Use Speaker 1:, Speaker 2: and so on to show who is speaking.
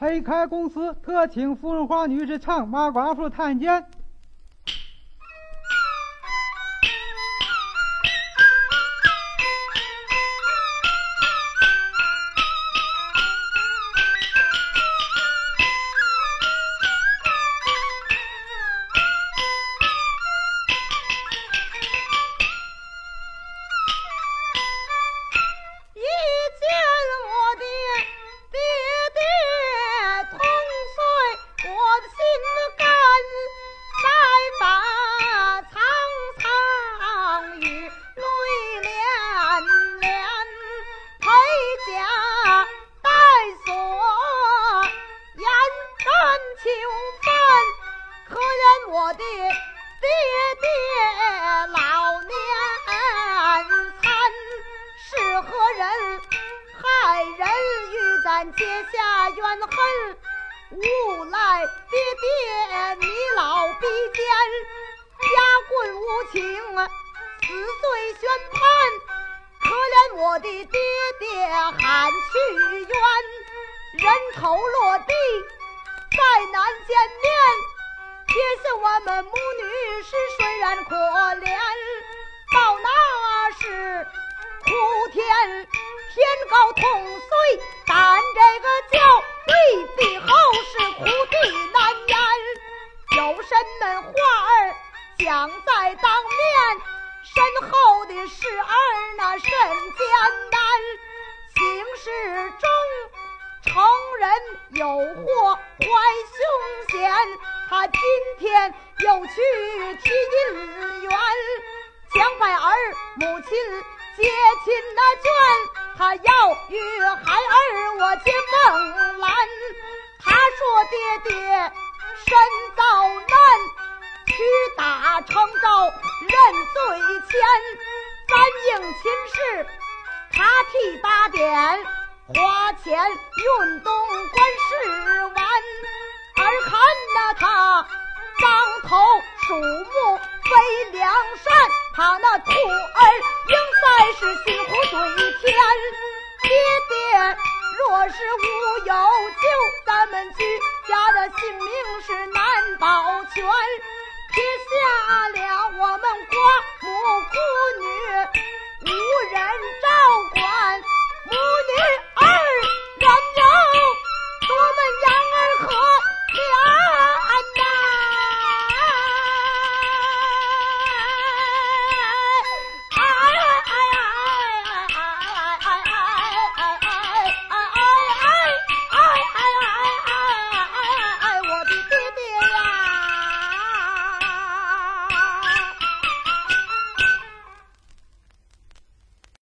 Speaker 1: 黑开公司特请芙蓉花女士唱马寡妇探监。
Speaker 2: 求犯！可怜我的爹爹，老年惨，是何人害人与咱结下怨恨？无奈爹爹，你老逼奸，家棍无情，死罪宣判。可怜我的爹爹，喊屈冤，人头落地。再难见面。撇下我们母女是虽然可怜，到那时哭天。天高痛碎，但这个叫对地后是苦地难言。有什么话儿讲在当面？身后的事儿那甚艰难。有祸怀凶险，他今天又去提银元，将拜儿母亲接亲那卷。他要与孩儿我结梦兰，他说爹爹身遭难，屈打成招认罪愆，三应亲事他替打点，花钱运动观事完，儿看那他张头鼠目非良善，他那徒儿应该是心虎对天。爹爹若是无有救，咱们居家的性命是难保全。